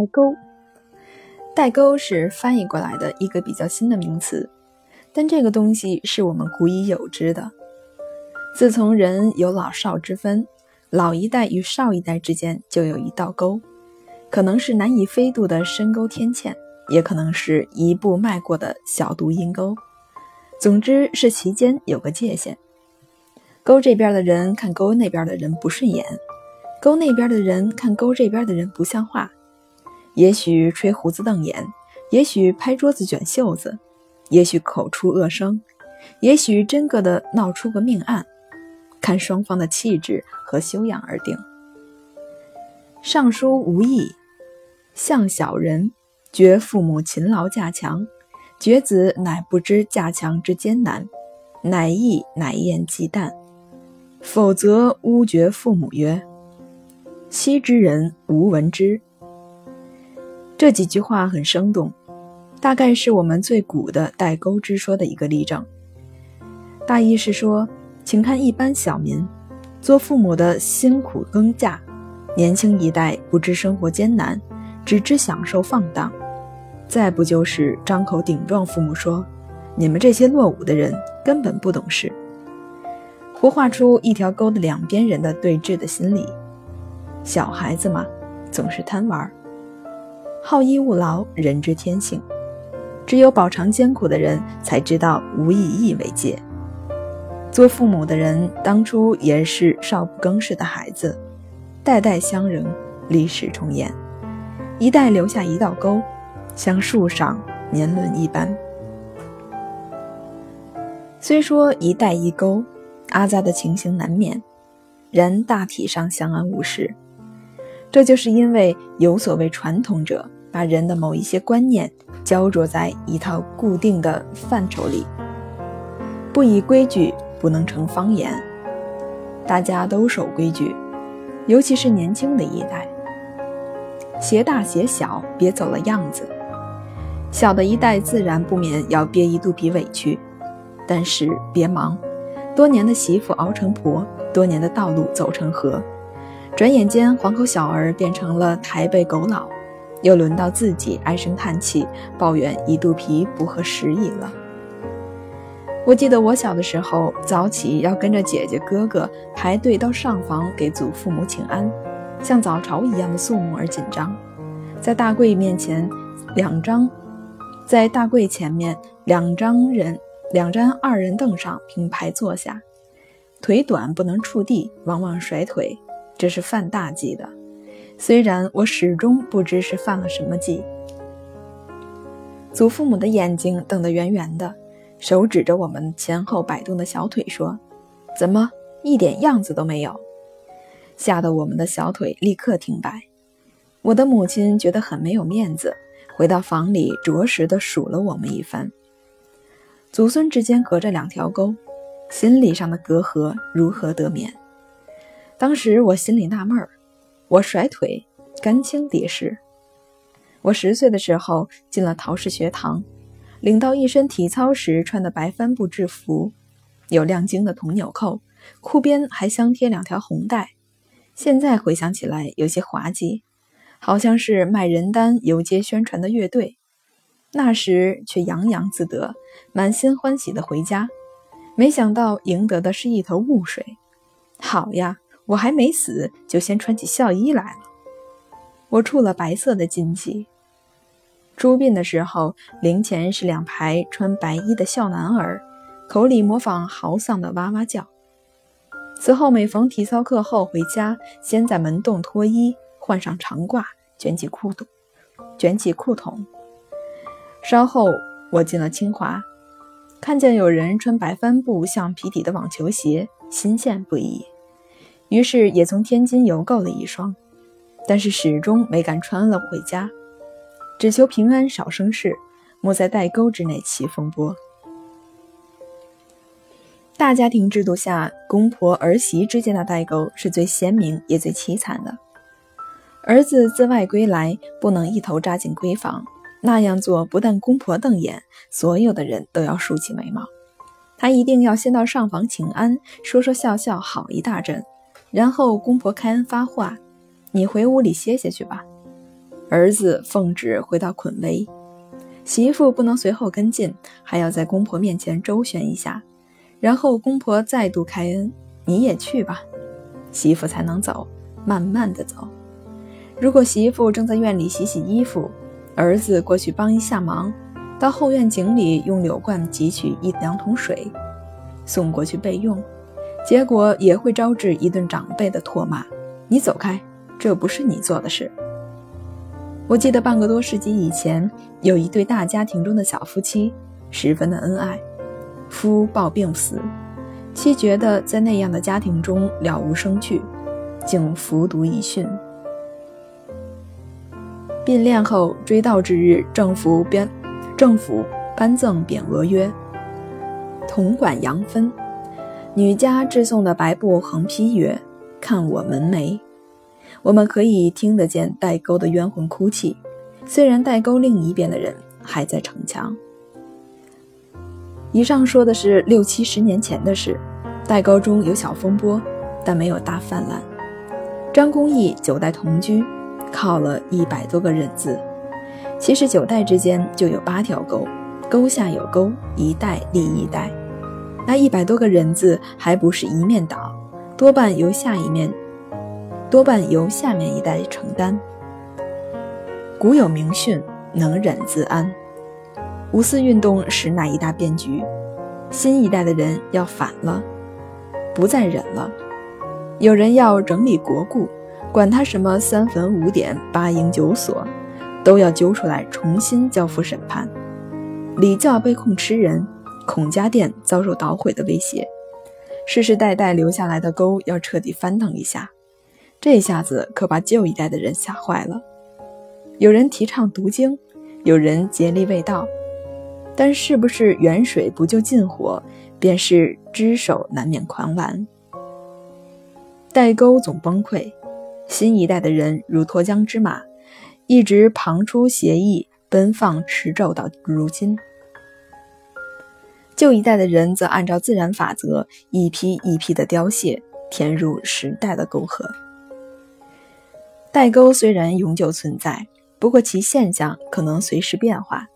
代沟，代沟是翻译过来的一个比较新的名词，但这个东西是我们古已有之的。自从人有老少之分，老一代与少一代之间就有一道沟，可能是难以飞渡的深沟天堑，也可能是一步迈过的小渡阴沟。总之是其间有个界限。沟这边的人看沟那边的人不顺眼。沟那边的人看沟这边的人不像话，也许吹胡子瞪眼，也许拍桌子卷袖子，也许口出恶声，也许真个的闹出个命案，看双方的气质和修养而定。尚书无益，向小人，觉父母勤劳稼强，觉子乃不知稼强之艰难，乃义乃厌忌惮，否则乌觉父母曰。昔之人无闻之。这几句话很生动，大概是我们最古的代沟之说的一个例证。大意是说，请看一般小民做父母的辛苦耕稼，年轻一代不知生活艰难，只知享受放荡；再不就是张口顶撞父母说：“你们这些落伍的人根本不懂事。”活画出一条沟的两边人的对峙的心理。小孩子嘛，总是贪玩，好逸恶劳，人之天性。只有饱尝艰苦的人，才知道无以义为戒。做父母的人，当初也是少不更事的孩子，代代相仍，历史重演，一代留下一道沟，像树上年轮一般。虽说一代一沟，阿扎的情形难免，然大体上相安无事。这就是因为有所谓传统者，把人的某一些观念焦灼在一套固定的范畴里，不以规矩不能成方言。大家都守规矩，尤其是年轻的一代，鞋大鞋小，别走了样子。小的一代自然不免要憋一肚皮委屈，但是别忙，多年的媳妇熬成婆，多年的道路走成河。转眼间，黄口小儿变成了台北狗脑，又轮到自己唉声叹气，抱怨一肚皮不合时宜了。我记得我小的时候，早起要跟着姐姐哥哥排队到上房给祖父母请安，像早朝一样的肃穆而紧张。在大柜面前，两张，在大柜前面两张人，两张二人凳上并排坐下，腿短不能触地，往往甩腿。这是犯大忌的，虽然我始终不知是犯了什么忌。祖父母的眼睛瞪得圆圆的，手指着我们前后摆动的小腿说：“怎么一点样子都没有？”吓得我们的小腿立刻停摆。我的母亲觉得很没有面子，回到房里着实的数了我们一番。祖孙之间隔着两条沟，心理上的隔阂如何得免？当时我心里纳闷儿，我甩腿，干青爹事。我十岁的时候进了陶氏学堂，领到一身体操时穿的白帆布制服，有亮晶的铜纽扣，裤边还镶贴两条红带。现在回想起来有些滑稽，好像是卖人单游街宣传的乐队。那时却洋洋自得，满心欢喜的回家，没想到赢得的是一头雾水。好呀！我还没死，就先穿起孝衣来了。我触了白色的禁忌。出殡的时候，灵前是两排穿白衣的孝男儿，口里模仿嚎丧的哇哇叫。此后每逢体操课后回家，先在门洞脱衣，换上长褂，卷起裤筒，卷起裤筒。稍后我进了清华，看见有人穿白帆布橡皮底的网球鞋，新鲜不已。于是也从天津邮购了一双，但是始终没敢穿了回家，只求平安少生事，莫在代沟之内起风波。大家庭制度下，公婆儿媳之间的代沟是最鲜明也最凄惨的。儿子自外归来，不能一头扎进闺房，那样做不但公婆瞪眼，所有的人都要竖起眉毛。他一定要先到上房请安，说说笑笑，好一大阵。然后公婆开恩发话：“你回屋里歇歇去吧。”儿子奉旨回到捆围，媳妇不能随后跟进，还要在公婆面前周旋一下，然后公婆再度开恩，你也去吧，媳妇才能走，慢慢的走。如果媳妇正在院里洗洗衣服，儿子过去帮一下忙，到后院井里用柳罐汲取一两桶水，送过去备用，结果也会招致一顿长辈的唾骂。你走开，这不是你做的事。我记得半个多世纪以前，有一对大家庭中的小夫妻，十分的恩爱，夫抱病死，妻觉得在那样的家庭中了无生趣，竟服毒以殉。并殓后追悼之日，政府编政府颁赠匾额曰：“同管杨芬。”女家致送的白布横批曰：“看我门楣。”我们可以听得见代沟的冤魂哭泣，虽然代沟另一边的人还在逞强。以上说的是六七十年前的事，代沟中有小风波，但没有大泛滥。张公义九代同居。靠了一百多个忍字，其实九代之间就有八条沟，沟下有沟，一代立一代。那一百多个忍字还不是一面倒，多半由下一面，多半由下面一代承担。古有名训：“能忍自安。”五四运动是那一大变局，新一代的人要反了，不再忍了，有人要整理国故。管他什么三坟五典、八营九所，都要揪出来重新交付审判。礼教被控吃人，孔家店遭受捣毁的威胁，世世代代留下来的沟要彻底翻腾一下。这下子可把旧一代的人吓坏了。有人提倡读经，有人竭力卫道，但是不是远水不救近火，便是只手难免狂澜。代沟总崩溃。新一代的人如脱缰之马，一直旁出斜翼，奔放驰骤到如今；旧一代的人则按照自然法则，一批一批的凋谢，填入时代的沟壑。代沟虽然永久存在，不过其现象可能随时变化。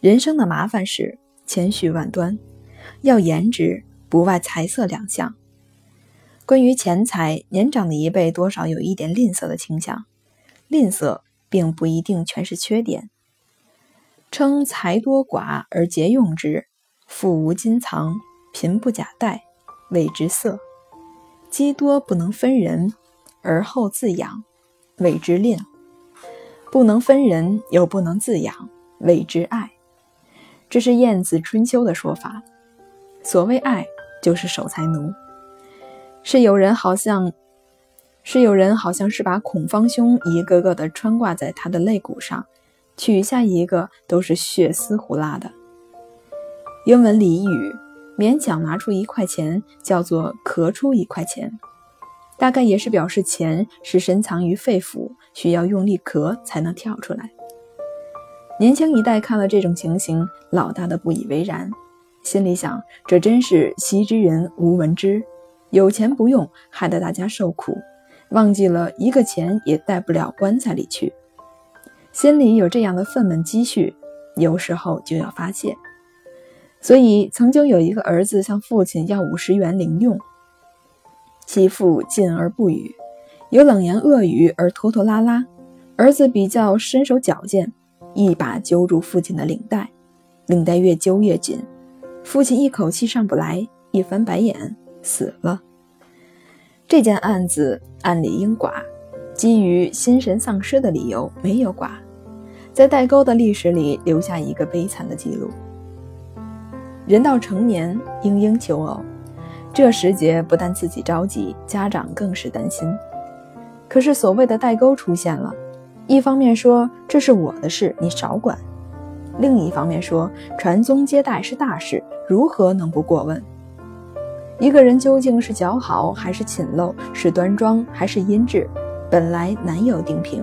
人生的麻烦是千绪万端，要言之，不外财色两项。关于钱财，年长的一辈多少有一点吝啬的倾向。吝啬并不一定全是缺点。称财多寡而节用之，富无金藏，贫不假带，谓之色；积多不能分人，而后自养，谓之吝；不能分人又不能自养，谓之爱。这是晏子春秋的说法。所谓爱，就是守财奴。是有人好像，是有人好像是把孔方兄一个个的穿挂在他的肋骨上，取下一个都是血丝胡拉的。英文俚语勉强拿出一块钱叫做咳出一块钱，大概也是表示钱是深藏于肺腑，需要用力咳才能跳出来。年轻一代看了这种情形，老大的不以为然，心里想：这真是习之人无闻之。有钱不用，害得大家受苦，忘记了一个钱也带不了棺材里去。心里有这样的愤懑积蓄，有时候就要发泄。所以曾经有一个儿子向父亲要五十元零用，其父敬而不语，有冷言恶语而拖拖拉拉。儿子比较身手矫健，一把揪住父亲的领带，领带越揪越紧，父亲一口气上不来，一翻白眼。死了。这件案子按理应剐，基于心神丧失的理由没有剐，在代沟的历史里留下一个悲惨的记录。人到成年，应应求偶，这时节不但自己着急，家长更是担心。可是所谓的代沟出现了，一方面说这是我的事，你少管；另一方面说传宗接代是大事，如何能不过问？一个人究竟是姣好还是寝陋，是端庄还是阴质，本来难有定评。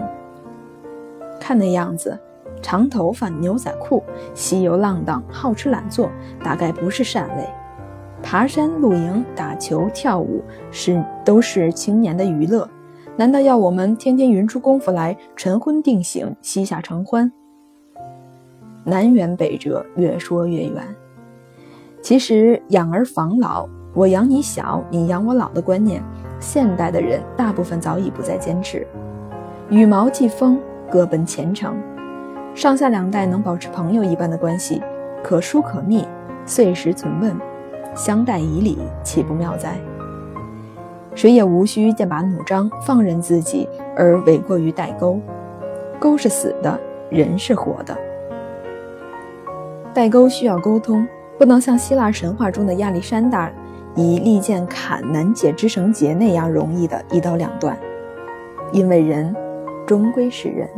看那样子，长头发、牛仔裤、西游浪荡、好吃懒做，大概不是善类。爬山、露营、打球、跳舞是都是青年的娱乐，难道要我们天天匀出功夫来晨昏定省，膝下承欢？南辕北辙，越说越远。其实养儿防老，我养你小，你养我老的观念，现代的人大部分早已不再坚持。羽毛既丰，各奔前程。上下两代能保持朋友一般的关系，可疏可密，岁时存问，相待以礼，岂不妙哉？谁也无需剑拔弩张，放任自己而诿过于代沟。沟是死的，人是活的。代沟需要沟通，不能像希腊神话中的亚历山大以利剑砍难解之绳结那样容易的一刀两断，因为人终归是人。